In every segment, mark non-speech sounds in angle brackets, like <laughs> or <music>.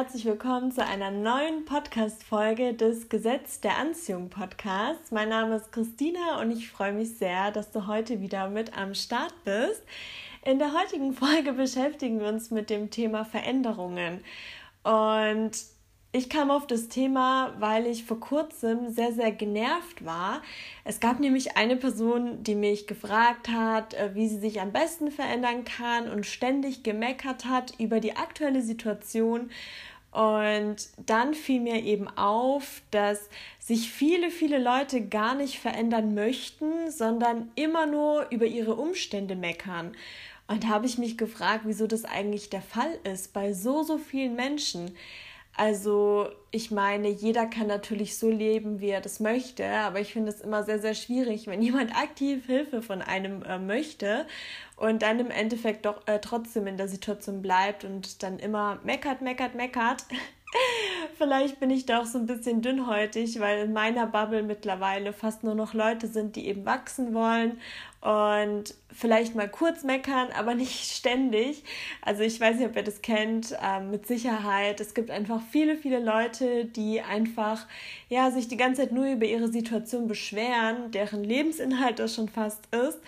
herzlich willkommen zu einer neuen Podcast-Folge des Gesetz der Anziehung Podcasts. Mein Name ist Christina und ich freue mich sehr, dass du heute wieder mit am Start bist. In der heutigen Folge beschäftigen wir uns mit dem Thema Veränderungen. Und ich kam auf das Thema, weil ich vor kurzem sehr, sehr genervt war. Es gab nämlich eine Person, die mich gefragt hat, äh, wie sie sich am besten verändern kann und ständig gemeckert hat über die aktuelle Situation. Und dann fiel mir eben auf, dass sich viele, viele Leute gar nicht verändern möchten, sondern immer nur über ihre Umstände meckern. Und da habe ich mich gefragt, wieso das eigentlich der Fall ist bei so, so vielen Menschen. Also ich meine, jeder kann natürlich so leben, wie er das möchte, aber ich finde es immer sehr, sehr schwierig, wenn jemand aktiv Hilfe von einem äh, möchte und dann im Endeffekt doch äh, trotzdem in der Situation bleibt und dann immer meckert, meckert, meckert. <laughs> Vielleicht bin ich da auch so ein bisschen dünnhäutig, weil in meiner Bubble mittlerweile fast nur noch Leute sind, die eben wachsen wollen und vielleicht mal kurz meckern, <laughs> aber nicht ständig. Also ich weiß nicht, ob ihr das kennt, ähm, mit Sicherheit. Es gibt einfach viele, viele Leute, die einfach ja sich die ganze Zeit nur über ihre Situation beschweren, deren Lebensinhalt das schon fast ist.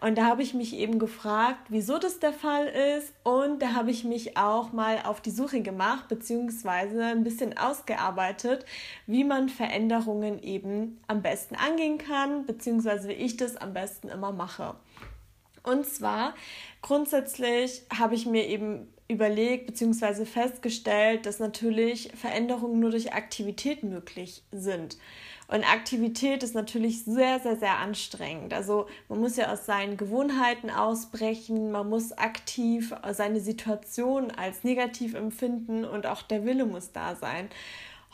Und da habe ich mich eben gefragt, wieso das der Fall ist. Und da habe ich mich auch mal auf die Suche gemacht, beziehungsweise ein bisschen ausgearbeitet, wie man Veränderungen eben am besten angehen kann, beziehungsweise wie ich das am besten immer mache. Und zwar grundsätzlich habe ich mir eben überlegt bzw. festgestellt, dass natürlich Veränderungen nur durch Aktivität möglich sind. Und Aktivität ist natürlich sehr, sehr, sehr anstrengend. Also man muss ja aus seinen Gewohnheiten ausbrechen, man muss aktiv seine Situation als negativ empfinden und auch der Wille muss da sein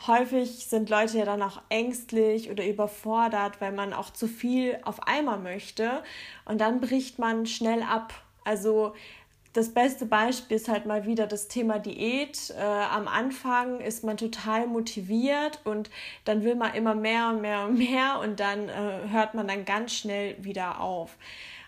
häufig sind Leute ja dann auch ängstlich oder überfordert, weil man auch zu viel auf einmal möchte und dann bricht man schnell ab. Also das beste Beispiel ist halt mal wieder das Thema Diät. Äh, am Anfang ist man total motiviert und dann will man immer mehr und mehr und mehr und dann äh, hört man dann ganz schnell wieder auf.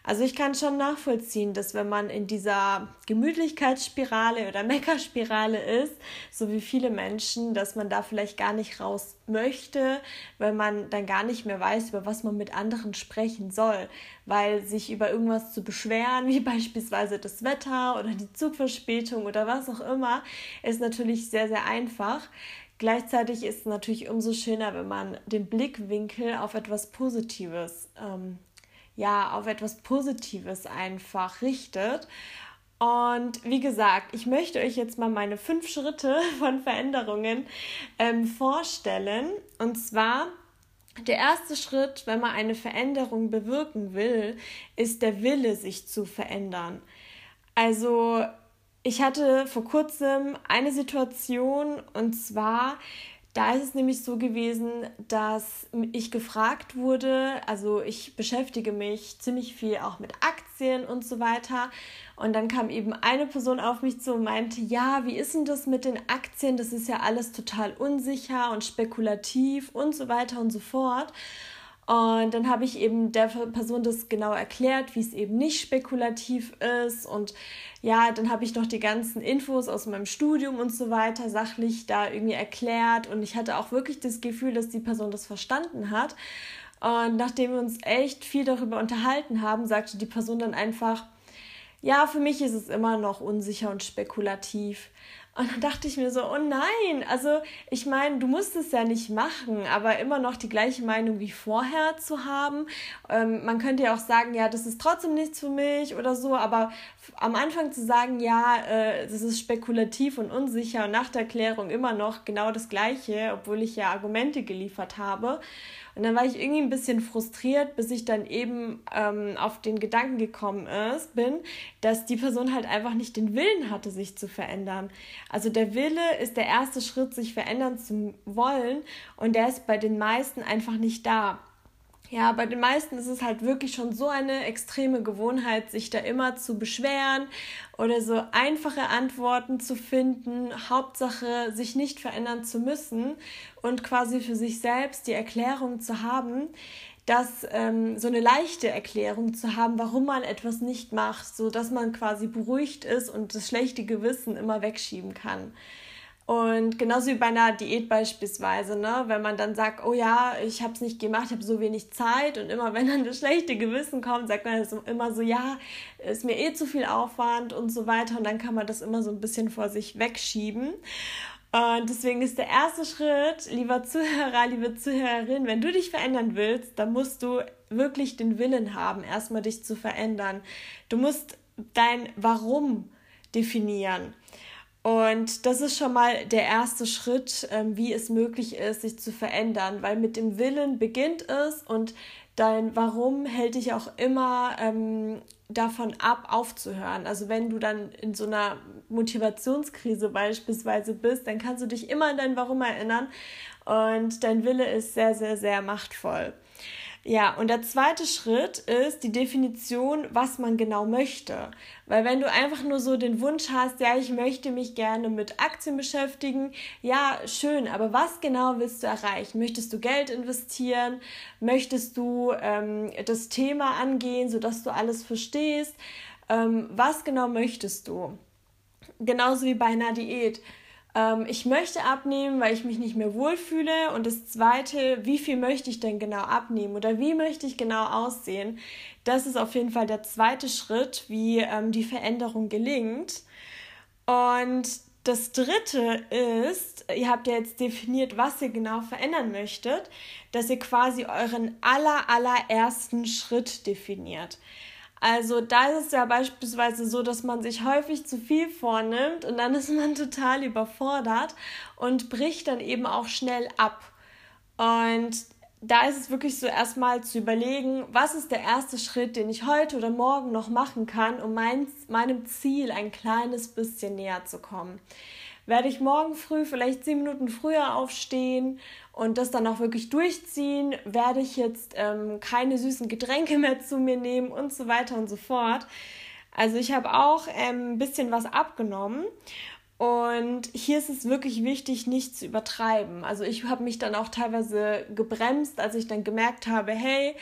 Also ich kann schon nachvollziehen, dass wenn man in dieser Gemütlichkeitsspirale oder Meckerspirale ist, so wie viele Menschen, dass man da vielleicht gar nicht raus möchte, weil man dann gar nicht mehr weiß, über was man mit anderen sprechen soll. Weil sich über irgendwas zu beschweren, wie <laughs> beispielsweise das Wetter oder die Zugverspätung oder was auch immer, ist natürlich sehr, sehr einfach. Gleichzeitig ist es natürlich umso schöner, wenn man den Blickwinkel auf etwas Positives ähm, ja auf etwas Positives einfach richtet. Und wie gesagt, ich möchte euch jetzt mal meine fünf Schritte <laughs> von Veränderungen ähm, vorstellen. Und zwar der erste Schritt, wenn man eine Veränderung bewirken will, ist der Wille, sich zu verändern. Also ich hatte vor kurzem eine Situation und zwar da ist es nämlich so gewesen, dass ich gefragt wurde, also ich beschäftige mich ziemlich viel auch mit Aktien und so weiter. Und dann kam eben eine Person auf mich zu und meinte, ja, wie ist denn das mit den Aktien? Das ist ja alles total unsicher und spekulativ und so weiter und so fort. Und dann habe ich eben der Person das genau erklärt, wie es eben nicht spekulativ ist. Und ja, dann habe ich noch die ganzen Infos aus meinem Studium und so weiter sachlich da irgendwie erklärt. Und ich hatte auch wirklich das Gefühl, dass die Person das verstanden hat. Und nachdem wir uns echt viel darüber unterhalten haben, sagte die Person dann einfach, ja, für mich ist es immer noch unsicher und spekulativ. Und dann dachte ich mir so, oh nein, also ich meine, du musst es ja nicht machen, aber immer noch die gleiche Meinung wie vorher zu haben. Ähm, man könnte ja auch sagen, ja, das ist trotzdem nichts für mich oder so, aber am Anfang zu sagen, ja, äh, das ist spekulativ und unsicher und nach der Erklärung immer noch genau das gleiche, obwohl ich ja Argumente geliefert habe. Und dann war ich irgendwie ein bisschen frustriert, bis ich dann eben ähm, auf den Gedanken gekommen ist, bin, dass die Person halt einfach nicht den Willen hatte, sich zu verändern. Also der Wille ist der erste Schritt, sich verändern zu wollen und der ist bei den meisten einfach nicht da. Ja, bei den meisten ist es halt wirklich schon so eine extreme Gewohnheit, sich da immer zu beschweren oder so einfache Antworten zu finden. Hauptsache, sich nicht verändern zu müssen und quasi für sich selbst die Erklärung zu haben, dass ähm, so eine leichte Erklärung zu haben, warum man etwas nicht macht, so dass man quasi beruhigt ist und das schlechte Gewissen immer wegschieben kann. Und genauso wie bei einer Diät beispielsweise, ne? wenn man dann sagt, oh ja, ich habe es nicht gemacht, ich habe so wenig Zeit und immer <laughs> wenn dann das schlechte Gewissen kommt, sagt man immer so, ja, ist mir eh zu viel Aufwand und so weiter und dann kann man das immer so ein bisschen vor sich wegschieben. Und deswegen ist der erste Schritt, lieber Zuhörer, liebe Zuhörerin, wenn du dich verändern willst, dann musst du wirklich den Willen haben, erstmal dich zu verändern. Du musst dein Warum definieren. Und das ist schon mal der erste Schritt, ähm, wie es möglich ist, sich zu verändern, weil mit dem Willen beginnt es und dein Warum hält dich auch immer ähm, davon ab, aufzuhören. Also wenn du dann in so einer Motivationskrise beispielsweise bist, dann kannst du dich immer an dein Warum erinnern und dein Wille ist sehr, sehr, sehr machtvoll. Ja, und der zweite Schritt ist die Definition, was man genau möchte. Weil wenn du einfach nur so den Wunsch hast, ja, ich möchte mich gerne mit Aktien beschäftigen, ja, schön, aber was genau willst du erreichen? Möchtest du Geld investieren? Möchtest du ähm, das Thema angehen, sodass du alles verstehst? Ähm, was genau möchtest du? Genauso wie bei einer Diät ähm, ich möchte abnehmen, weil ich mich nicht mehr wohlfühle. Und das Zweite, wie viel möchte ich denn genau abnehmen oder wie möchte ich genau aussehen? Das ist auf jeden Fall der zweite Schritt, wie ähm, die Veränderung gelingt. Und das dritte ist, ihr habt ja jetzt definiert, was ihr genau verändern möchtet, dass ihr quasi euren aller, allerersten Schritt definiert. Also da ist es ja beispielsweise so, dass man sich häufig zu viel vornimmt und dann ist man <laughs> total überfordert und bricht dann eben auch schnell ab. Und da ist es wirklich so erstmal zu überlegen, was ist der erste Schritt, den ich heute oder morgen noch machen kann, um mein, meinem Ziel ein kleines bisschen näher zu kommen. Werde ich morgen früh vielleicht zehn Minuten früher aufstehen und das dann auch wirklich durchziehen, werde ich jetzt ähm, keine süßen Getränke mehr zu mir nehmen und so weiter und so fort. Also ich habe auch ähm, ein bisschen was abgenommen und hier ist es wirklich wichtig, nicht zu übertreiben. Also ich habe mich dann auch teilweise gebremst, als ich dann gemerkt habe, hey,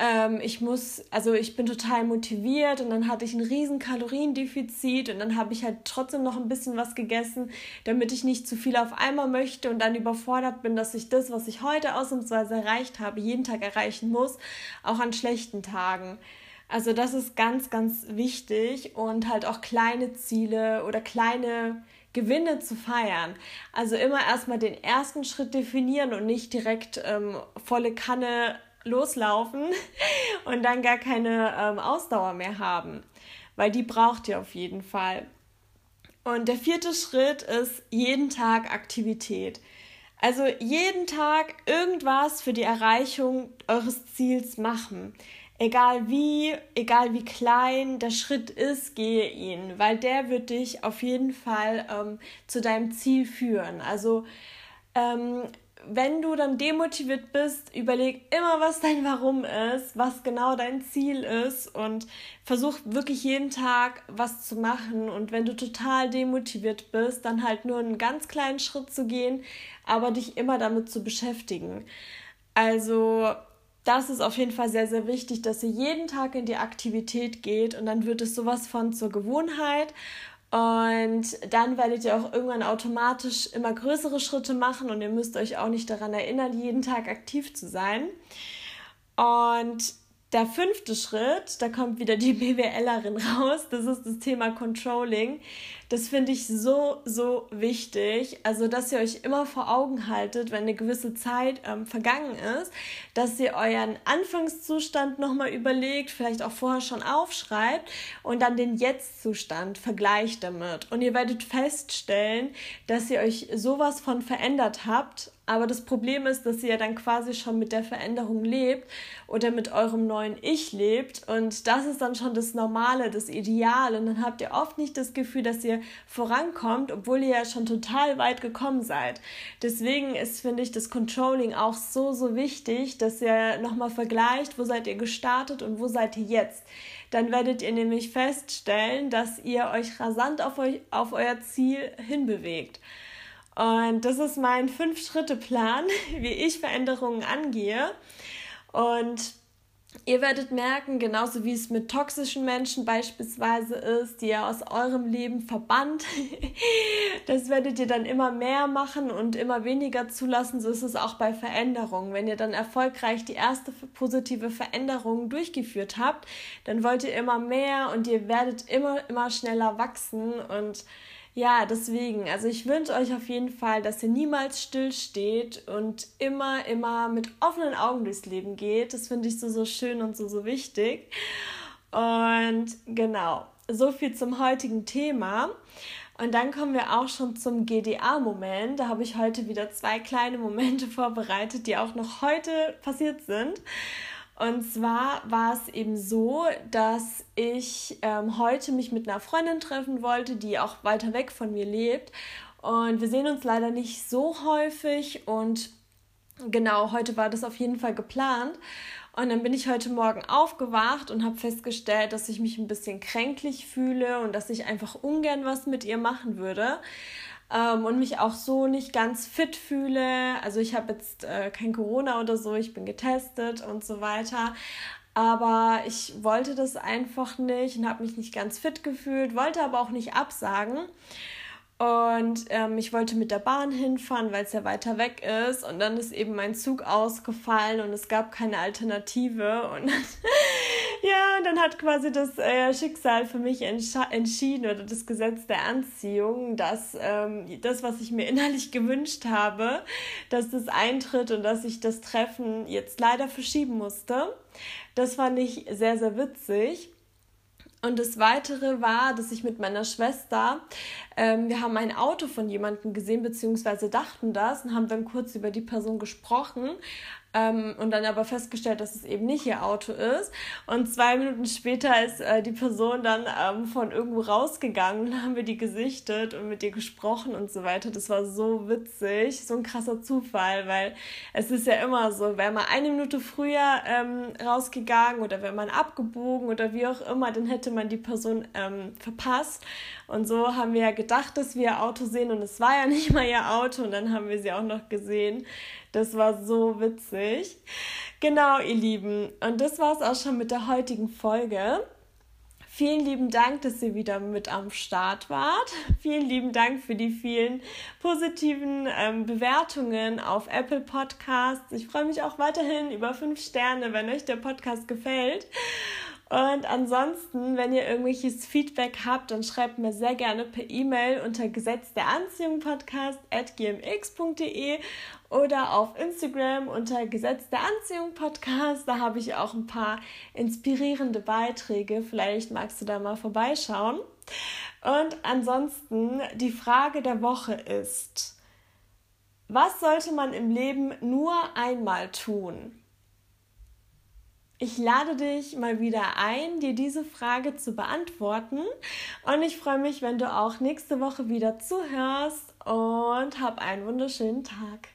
ähm, ich muss, also ich bin total motiviert und dann hatte ich ein riesen Kaloriendefizit und dann habe ich halt trotzdem noch ein bisschen was gegessen, damit ich nicht zu viel auf einmal möchte und dann überfordert bin, dass ich das, was ich heute ausnahmsweise erreicht habe, jeden Tag erreichen muss, auch an schlechten Tagen. Also das ist ganz, ganz wichtig und halt auch kleine Ziele oder kleine Gewinne zu feiern. Also immer erstmal den ersten Schritt definieren und nicht direkt ähm, volle Kanne loslaufen <laughs> und dann gar keine ähm, Ausdauer mehr haben, weil die braucht ihr auf jeden Fall. Und der vierte Schritt ist jeden Tag Aktivität. Also jeden Tag irgendwas für die Erreichung eures Ziels machen. Egal wie, egal wie klein der Schritt ist, gehe ihn, weil der wird dich auf jeden Fall ähm, zu deinem Ziel führen. Also ähm, wenn du dann demotiviert bist, überleg immer, was dein Warum ist, was genau dein Ziel ist und versuch wirklich jeden Tag was zu machen. Und wenn du total demotiviert bist, dann halt nur einen ganz kleinen Schritt zu gehen, aber dich immer damit zu beschäftigen. Also das ist auf jeden Fall sehr, sehr wichtig, dass ihr jeden Tag in die Aktivität geht und dann wird es sowas von zur Gewohnheit und dann werdet ihr auch irgendwann automatisch immer größere Schritte machen und ihr müsst euch auch nicht daran erinnern, jeden Tag aktiv zu sein. Und der fünfte Schritt, da kommt wieder die <laughs> BWLerin raus, das ist das Thema Controlling. Das finde ich so, so wichtig. Also, dass ihr euch immer vor Augen haltet, wenn eine gewisse Zeit ähm, vergangen ist, dass ihr euren Anfangszustand nochmal überlegt, vielleicht auch vorher schon aufschreibt und dann den Jetzt-Zustand vergleicht damit. Und ihr werdet feststellen, dass ihr euch sowas von verändert habt aber das Problem ist, dass ihr dann quasi schon mit der Veränderung lebt oder mit eurem neuen Ich lebt. Und das ist dann schon das Normale, das Ideal. Und dann habt ihr oft nicht das Gefühl, dass ihr vorankommt, obwohl ihr ja schon total weit gekommen seid. Deswegen ist, finde ich, das Controlling auch so, so wichtig, dass ihr nochmal vergleicht, wo seid ihr gestartet und wo seid ihr jetzt. Dann werdet ihr nämlich feststellen, dass ihr euch rasant auf, euch, auf euer Ziel hinbewegt. Und das ist mein Fünf-Schritte-Plan, <laughs> wie ich Veränderungen angehe. Und Ihr werdet merken, genauso wie es mit toxischen Menschen beispielsweise ist, die ihr aus eurem Leben verbannt, <laughs> das werdet ihr dann immer mehr machen und immer weniger zulassen. So ist es auch bei Veränderungen. Wenn ihr dann erfolgreich die erste positive Veränderung durchgeführt habt, dann wollt ihr immer mehr und ihr werdet immer, immer schneller wachsen und ja, deswegen, also ich wünsche euch auf jeden Fall, dass ihr niemals stillsteht und immer, immer mit offenen Augen durchs Leben geht. Das finde ich so, so schön und so, so wichtig. Und genau, so viel zum heutigen Thema. Und dann kommen wir auch schon zum GDA-Moment. Da habe ich heute wieder zwei kleine Momente <laughs> vorbereitet, die auch noch heute passiert sind. Und zwar war es eben so, dass ich ähm, heute mich mit einer Freundin treffen wollte, die auch weiter weg von mir lebt. Und wir sehen uns leider nicht so häufig. Und genau, heute war das auf jeden Fall geplant. Und dann bin ich heute Morgen aufgewacht und habe festgestellt, dass ich mich ein bisschen kränklich fühle und dass ich einfach ungern was mit ihr machen würde ähm, und mich auch so nicht ganz fit fühle. Also ich habe jetzt äh, kein Corona oder so, ich bin getestet und so weiter. Aber ich wollte das einfach nicht und habe mich nicht ganz fit gefühlt, wollte aber auch nicht absagen. Und ähm, ich wollte mit der Bahn hinfahren, weil es ja weiter weg ist. Und dann ist eben mein Zug ausgefallen und es gab keine Alternative. Und dann, ja, und dann hat quasi das äh, Schicksal für mich entschieden oder das Gesetz der Anziehung, dass ähm, das, was ich mir innerlich gewünscht habe, dass das eintritt und dass ich das Treffen jetzt leider verschieben musste. Das fand ich sehr, sehr witzig. Und das Weitere war, dass ich mit meiner Schwester, ähm, wir haben ein Auto von jemandem gesehen, beziehungsweise dachten das und haben dann kurz über die Person gesprochen, ähm, und dann aber festgestellt, dass es eben nicht ihr Auto ist. Und zwei Minuten später ist äh, die Person dann ähm, von irgendwo rausgegangen und haben wir die gesichtet und mit ihr gesprochen und so weiter. Das war so witzig, so ein krasser Zufall, weil es ist ja immer so, wäre man eine Minute früher ähm, rausgegangen oder wäre man abgebogen oder wie auch immer, dann hätte man die Person ähm, verpasst. Und so haben wir ja gedacht, dass wir ihr Auto sehen und es war ja <laughs> nicht mal ihr Auto und dann haben wir sie auch noch gesehen. Das war so witzig. Genau, ihr Lieben. Und das war es auch schon mit der heutigen Folge. Vielen lieben Dank, dass ihr wieder mit am Start wart. Vielen lieben Dank für die vielen positiven ähm, Bewertungen auf Apple Podcasts. Ich freue mich auch weiterhin über fünf Sterne, wenn euch der Podcast gefällt. Und ansonsten, wenn ihr irgendwelches Feedback habt, dann schreibt mir sehr gerne per E-Mail unter Gesetz der Anziehung Podcast at gmx.de oder auf Instagram unter Gesetz der Anziehung Podcast. Da habe ich auch ein paar inspirierende Beiträge. Vielleicht magst du da mal vorbeischauen. Und ansonsten die Frage der Woche ist, was sollte man im Leben nur einmal tun? Ich lade dich mal wieder ein, dir diese Frage zu beantworten. Und ich freue mich, wenn du auch nächste Woche wieder zuhörst und hab einen wunderschönen Tag.